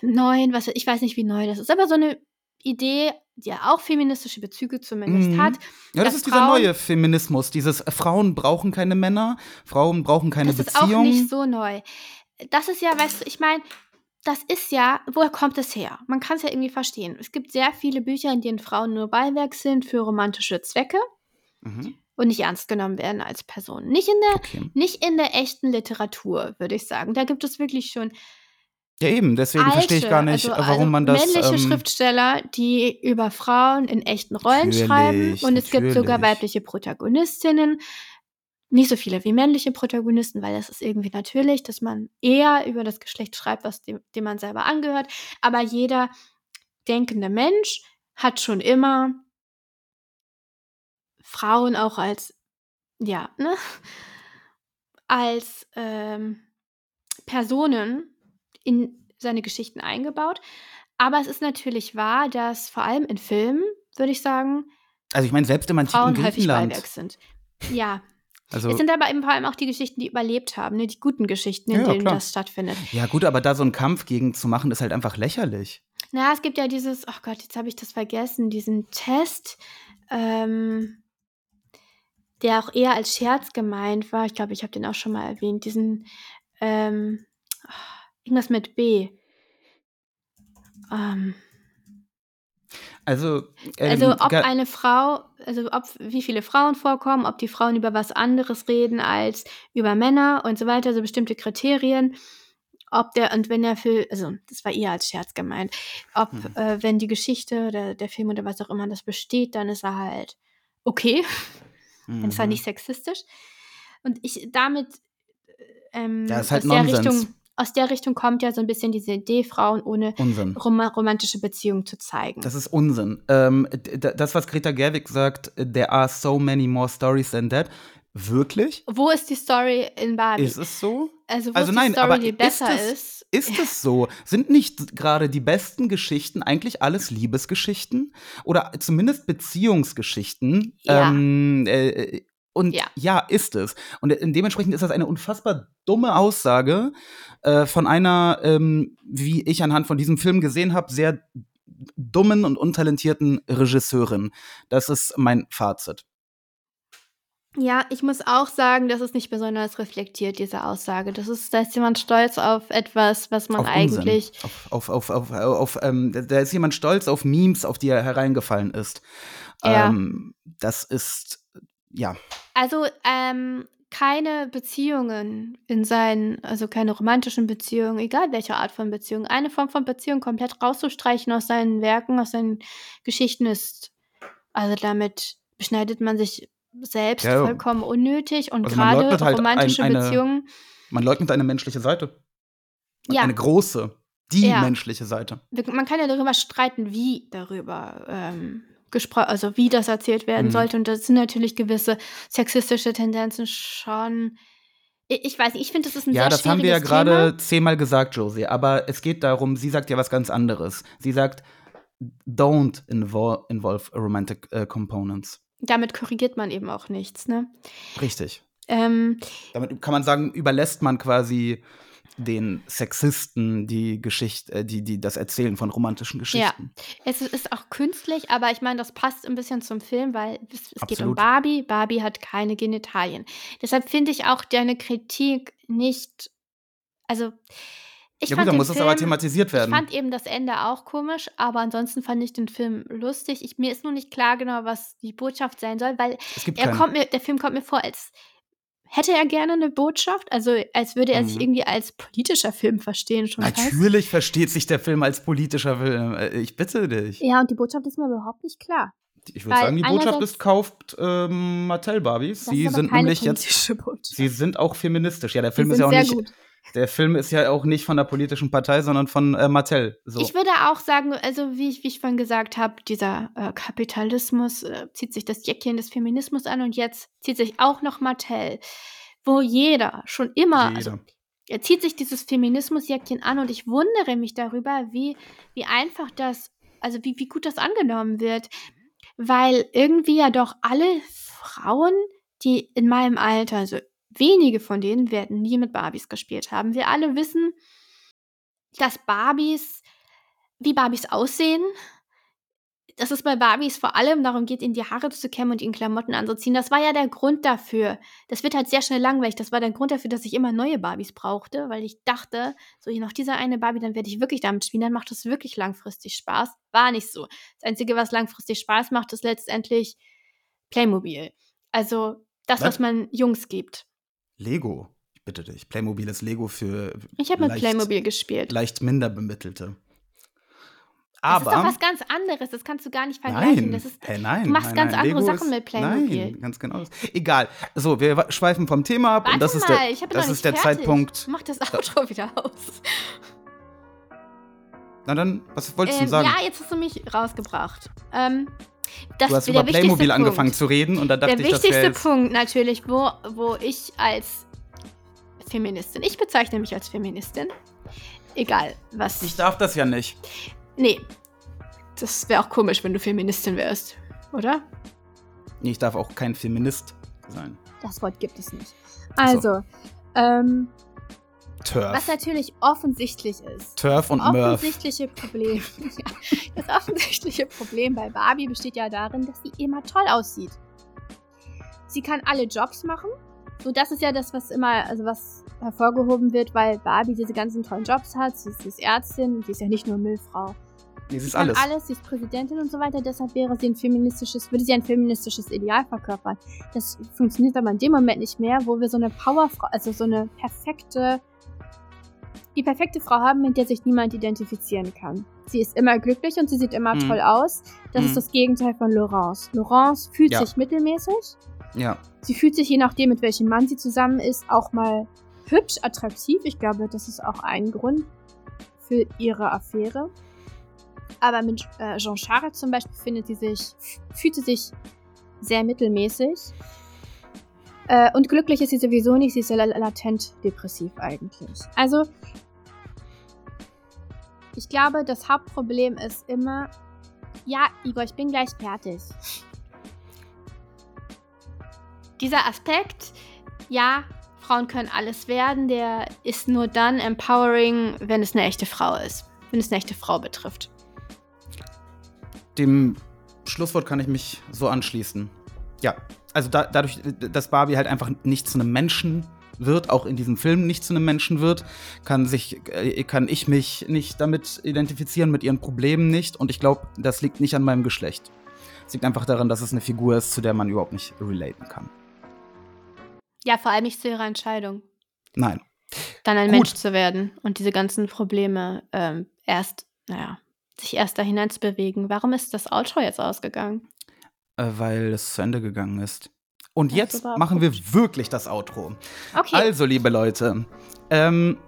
neuen, was ich weiß nicht, wie neu das ist, aber so eine Idee, die ja auch feministische Bezüge zumindest
Mhm.
hat.
Ja, das ist dieser
Frauen-
neue Feminismus, dieses äh, Frauen brauchen keine Männer, Frauen brauchen keine
das ist auch
Beziehung.
nicht so neu. Das ist ja, weißt du, ich meine, das ist ja, woher kommt es her? Man kann es ja irgendwie verstehen. Es gibt sehr viele Bücher, in denen Frauen nur Beiwerk sind für romantische Zwecke
Mhm.
und nicht ernst genommen werden als Person. Nicht in der,
Okay.
nicht in der echten Literatur, würde ich sagen. Da gibt es wirklich schon
Ja, eben, deswegen verstehe ich
alte,
gar nicht,
also,
warum
also
man das.
männliche
ähm,
Schriftsteller, die über Frauen in echten Rollen schreiben und es gibt sogar weibliche Protagonistinnen. Nicht so viele wie männliche Protagonisten, weil das ist irgendwie natürlich, dass man eher über das Geschlecht schreibt, was dem, dem man selber angehört. Aber jeder denkende Mensch hat schon immer Frauen auch als, ja, ne, als ähm, Personen in seine Geschichten eingebaut. Aber es ist natürlich wahr, dass vor allem in Filmen, würde ich sagen,
Also ich meine, selbst im antiken
Frauen häufig. Beiwerk sind. Ja,
Also,
es sind aber eben vor allem auch die Geschichten, die überlebt haben, ne? die guten Geschichten, in
Ja,
denen
klar.
das stattfindet.
ja gut, aber da so einen Kampf gegen zu machen, ist halt einfach lächerlich.
Na, es gibt ja dieses, oh Gott, jetzt habe ich das vergessen, diesen Test, ähm, der auch eher als Scherz gemeint war. Ich glaube, ich habe den auch schon mal erwähnt. Diesen, ähm, irgendwas mit B. Ähm,
Also, ähm,
also ob eine Frau, also ob wie viele Frauen vorkommen, ob die Frauen über was anderes reden als über Männer und so weiter, so bestimmte Kriterien. Ob der, und wenn der Film, also das war eher als Scherz gemeint, ob,
Hm.
äh, wenn die Geschichte oder der Film oder was auch immer das besteht, dann ist er halt okay. Dann ist er
Mhm.
nicht sexistisch. Und ich damit ähm,
Ja, ist halt
aus, der
Nonsens.
Richtung, aus der Richtung kommt ja so ein bisschen diese Idee, Frauen ohne rom romantische Beziehungen zu zeigen.
Das ist Unsinn. Ähm, das, was Greta Gerwig sagt, there are so many more stories than that. Wirklich?
Wo ist die Story in Barbie?
Ist es so?
also wo
also
ist
nein,
die Story,
aber
die
ist
besser
es-
ist?
Ist es so? Sind nicht gerade die besten Geschichten eigentlich alles Liebesgeschichten? Oder zumindest Beziehungsgeschichten?
Ja.
Ähm, äh, und ja.
Ja.
ist es. Und dementsprechend ist das eine unfassbar dumme Aussage äh, von einer, ähm, wie ich anhand von diesem Film gesehen habe, sehr dummen und untalentierten Regisseurin. Das ist mein Fazit.
Ja, ich muss auch sagen, das ist nicht besonders reflektiert, diese Aussage. Das ist, da ist jemand stolz auf etwas, was man
auf
eigentlich.
Unsinn. Auf, auf, auf, auf, auf, ähm, da ist jemand stolz auf Memes, auf die er hereingefallen ist.
Ja.
Ähm, das ist, ja.
Also, ähm, keine Beziehungen in seinen, also keine romantischen Beziehungen, egal welche Art von Beziehung, eine Form von Beziehung komplett rauszustreichen aus seinen Werken, aus seinen Geschichten ist, also damit beschneidet man sich selbst
Ja,
vollkommen unnötig und
Also
gerade
halt ein-
romantische
eine-
Beziehungen,
Man leugnet eine menschliche Seite.
Ja.
Eine große, die
Ja.
menschliche Seite.
man kann ja darüber streiten, wie darüber ähm, gesprochen, also wie das erzählt werden
Mhm.
sollte. Und das sind natürlich gewisse sexistische Tendenzen schon. Ich, ich weiß nicht, ich finde, das ist ein
Ja,
sehr
das haben wir ja gerade zehnmal gesagt, Josie. Aber es geht darum, sie sagt ja was ganz anderes. Sie sagt, don't invol involve romantic äh, components.
Damit korrigiert man eben auch nichts, ne?
Richtig.
Ähm,
Damit kann man sagen, überlässt man quasi den Sexisten die Geschichte, äh, die, die das Erzählen von romantischen Geschichten.
Ja, es ist auch künstlich, aber ich meine, das passt ein bisschen zum Film, weil es, es geht um. Barbie. Barbie hat keine Genitalien. Deshalb finde ich auch deine Kritik nicht. Also, ich
Ja gut, dann muss es aber
Film,
thematisiert
ich
werden.
fand eben das Ende auch komisch, aber ansonsten fand ich den Film lustig. Ich, mir ist nur nicht klar genau, was die Botschaft sein soll, weil er kommt mir, der Film kommt mir vor, als hätte er gerne eine Botschaft, also als würde er sich
Mhm.
irgendwie als politischer Film verstehen schon fast.
Natürlich versteht sich der Film als politischer Film. Äh, Ich bitte dich.
Ja, und die Botschaft ist mir überhaupt nicht klar.
Ich würde sagen, die Botschaft ist, kauft ähm, Mattel-Barbies.
Das
Sie
ist aber
sind
keine
nämlich jetzt,
Botschaft.
sie sind auch feministisch. Ja, der
Die
Film ist
sind
ja auch
sehr
nicht,
gut.
Der Film ist ja auch nicht von der politischen Partei, sondern von äh, Mattel. So.
Ich würde auch sagen, also wie ich, wie ich vorhin gesagt habe, dieser äh, Kapitalismus äh, zieht sich das Jäckchen des Feminismus an und jetzt zieht sich auch noch Mattel, wo jeder schon immer, also
Jeder.
er zieht sich dieses Feminismusjäckchen an und ich wundere mich darüber, wie, wie einfach das, also wie, wie gut das angenommen wird. Weil irgendwie ja doch alle Frauen, die in meinem Alter, also wenige von denen werden nie mit Barbies gespielt haben. Wir alle wissen, dass Barbies, wie Barbies aussehen, dass es bei Barbies vor allem darum geht, ihnen die Haare zu kämmen und ihnen Klamotten anzuziehen. Das war ja der Grund dafür. Das wird halt sehr schnell langweilig. Das war der Grund dafür, dass ich immer neue Barbies brauchte, weil ich dachte, so hier noch dieser eine Barbie, dann werde ich wirklich damit spielen, dann macht das wirklich langfristig Spaß. War nicht so. Das Einzige, was langfristig Spaß macht, ist letztendlich Playmobil. Also das,
Was?
was man Jungs gibt.
Lego. Ich bitte dich. Playmobil ist Lego für
Ich habe mit Playmobil gespielt.
leicht minder bemittelte.
das ist doch
Aber
was ganz anderes. Das kannst du gar nicht vergleichen.
Nein,
Das ist,
hey, nein,
du machst
nein,
ganz andere
Lego
Sachen
ist,
mit Playmobil.
Nein, ganz genau. Egal. So, wir schweifen vom Thema ab
Warte
und das ist
mal,
der,
ich
das ist der
fertig.
Zeitpunkt.
Mach das Outro wieder aus.
Na dann, was wolltest du
Ähm,
sagen?
ja, jetzt hast du mich rausgebracht. Ähm, das,
du hast
der
über
wichtigste
Playmobil
Punkt.
angefangen zu reden und da dachte
Der
ich, das wäre
wichtigste Punkt natürlich, wo, wo ich als Feministin, ich bezeichne mich als Feministin, egal was.
Ich darf das ja nicht.
nee, das wäre auch komisch, wenn du Feministin wärst, oder?
Nee, Ich darf auch kein Feminist sein.
Das Wort gibt es nicht.
Ach so.
Also, ähm, was
Turf.
natürlich offensichtlich ist,
Turf und Murph.
offensichtliche Problem. ja, das offensichtliche Problem bei Barbie besteht ja darin, dass sie immer toll aussieht. Sie kann alle Jobs machen. So, das ist ja das, was immer, also was hervorgehoben wird, weil Barbie diese ganzen tollen Jobs hat. Sie ist, sie ist Ärztin, sie ist ja nicht nur Müllfrau.
Nee,
Sie
ist alles.
alles, sie ist Präsidentin und so weiter, deshalb wäre sie ein feministisches, würde sie ein feministisches Ideal verkörpern. Das funktioniert aber in dem Moment nicht mehr, wo wir so eine Powerfrau, also so eine perfekte, die perfekte Frau haben, mit der sich niemand identifizieren kann. Sie ist immer glücklich und sie sieht immer
Mhm.
toll aus. Das
Mhm.
ist das Gegenteil von Laurence. Laurence fühlt
Ja.
sich mittelmäßig.
Ja.
Sie fühlt sich je nachdem, mit welchem Mann sie zusammen ist, auch mal hübsch, attraktiv. Ich glaube, das ist auch ein Grund für ihre Affäre. Aber mit äh, Jean Charest zum Beispiel findet sie sich, fühlt sie sich sehr mittelmäßig. Äh, und glücklich ist sie sowieso nicht, sie ist ja la- latent depressiv eigentlich. Also, ich glaube, das Hauptproblem ist immer, ja, Igor, ich bin gleich fertig. Dieser Aspekt, ja, Frauen können alles werden, der ist nur dann empowering, wenn es eine echte Frau ist. Wenn es eine echte Frau betrifft.
Dem Schlusswort kann ich mich so anschließen. Ja, also da, dadurch, dass Barbie halt einfach nicht zu einem Menschen wird, auch in diesem Film nicht zu einem Menschen wird, kann, sich, äh, kann ich mich nicht damit identifizieren, mit ihren Problemen nicht. Und ich glaube, das liegt nicht an meinem Geschlecht. Es liegt einfach daran, dass es eine Figur ist, zu der man überhaupt nicht relaten kann.
Ja, vor allem nicht zu ihrer Entscheidung,
Nein.
dann ein
Gut.
Mensch zu werden und diese ganzen Probleme ähm, erst, naja, sich erst da hinein zu bewegen. Warum ist das Outro jetzt ausgegangen?
Äh, weil es zu Ende gegangen ist. Und jetzt machen wir wirklich das Outro.
Okay.
Also, liebe Leute, ähm,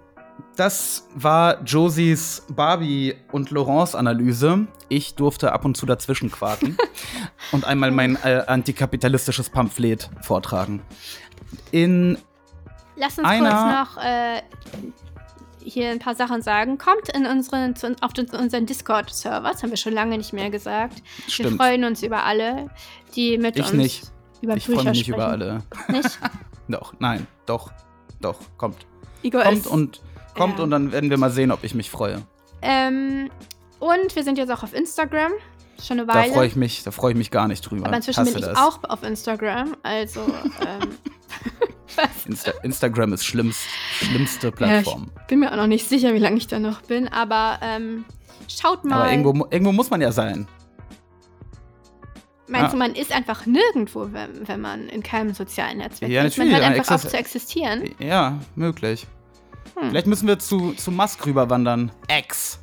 das war Josies Barbie- und Laurence-Analyse. Ich durfte ab und zu dazwischen quaken und einmal mein äh, antikapitalistisches Pamphlet vortragen. In
Lass uns
einer-
kurz noch äh, hier ein paar Sachen sagen. Kommt in unseren, zu, auf den, unseren Discord-Server, das haben wir schon lange nicht mehr gesagt. Wir
Stimmt.
freuen uns über alle, die mit
Ich
uns
nicht.
Über
ich freue mich nicht
sprechen.
über alle.
Nicht?
Doch, nein, doch, doch, kommt.
Igor
Kommt
ist
und kommt
Ja.
und dann werden wir mal sehen, ob ich mich freue.
Ähm, und wir sind jetzt auch auf Instagram. Schon eine
Da
Weile.
freue ich mich, da freue ich mich gar nicht drüber.
Aber inzwischen
Hasse
bin ich
das.
auch auf Instagram. Also, ähm?
Insta Instagram ist schlimmst, schlimmste
Ja,
Plattform.
ich bin mir auch noch nicht sicher, wie lange ich da noch bin. Aber ähm, schaut mal.
Aber irgendwo, irgendwo muss man ja sein.
Meinst
Ja.
du, man ist einfach nirgendwo, wenn, wenn man in keinem sozialen Netzwerk
Ja,
ist? Man
natürlich,
hört einfach auf zu existieren.
Ja, möglich.
Hm.
Vielleicht müssen wir zu, zu Musk rüberwandern. X.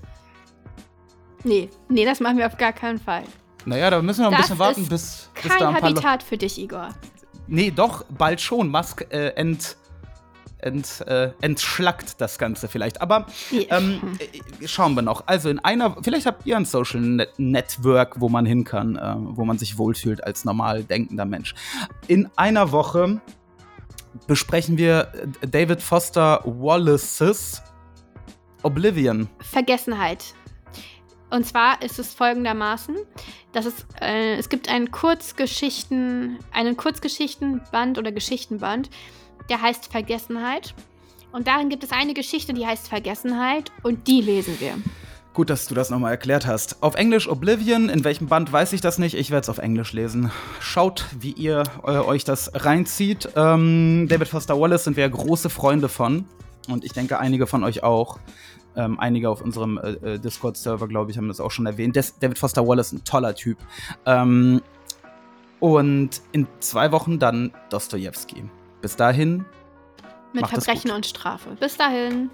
Nee, nee, das machen wir auf gar keinen Fall.
Naja, da müssen wir noch ein
Das
bisschen warten, bis, bis da
Kein
ein paar.
Habitat für dich, Igor.
Nee, doch, bald schon. Musk äh, ent, ent, äh, entschlackt das Ganze vielleicht. Aber ähm, äh, schauen wir noch. Also in einer, vielleicht habt ihr ein Social Net Network, wo man hin kann, äh, wo man sich wohlfühlt als normal denkender Mensch. In einer Woche besprechen wir äh, David Foster Wallaces Oblivion.
Vergessenheit. Und zwar ist es folgendermaßen, dass es, äh, es gibt einen Kurzgeschichten, einen Kurzgeschichtenband oder Geschichtenband, der heißt Vergessenheit. Und darin gibt es eine Geschichte, die heißt Vergessenheit und die lesen wir.
Gut, dass du das nochmal erklärt hast. Auf Englisch Oblivion, in welchem Band weiß ich das nicht. Ich werde es auf Englisch lesen. Schaut, wie ihr äh, euch das reinzieht. Ähm, David Foster Wallace sind wir ja große Freunde von. Und ich denke, einige von euch auch. Ähm, einige auf unserem äh, äh, Discord-Server, glaube ich, haben das auch schon erwähnt. Des David Foster Wallace, ein toller Typ. Ähm, und in zwei Wochen dann Dostoevsky. Bis dahin,
Mit Verbrechen und Strafe. Bis dahin.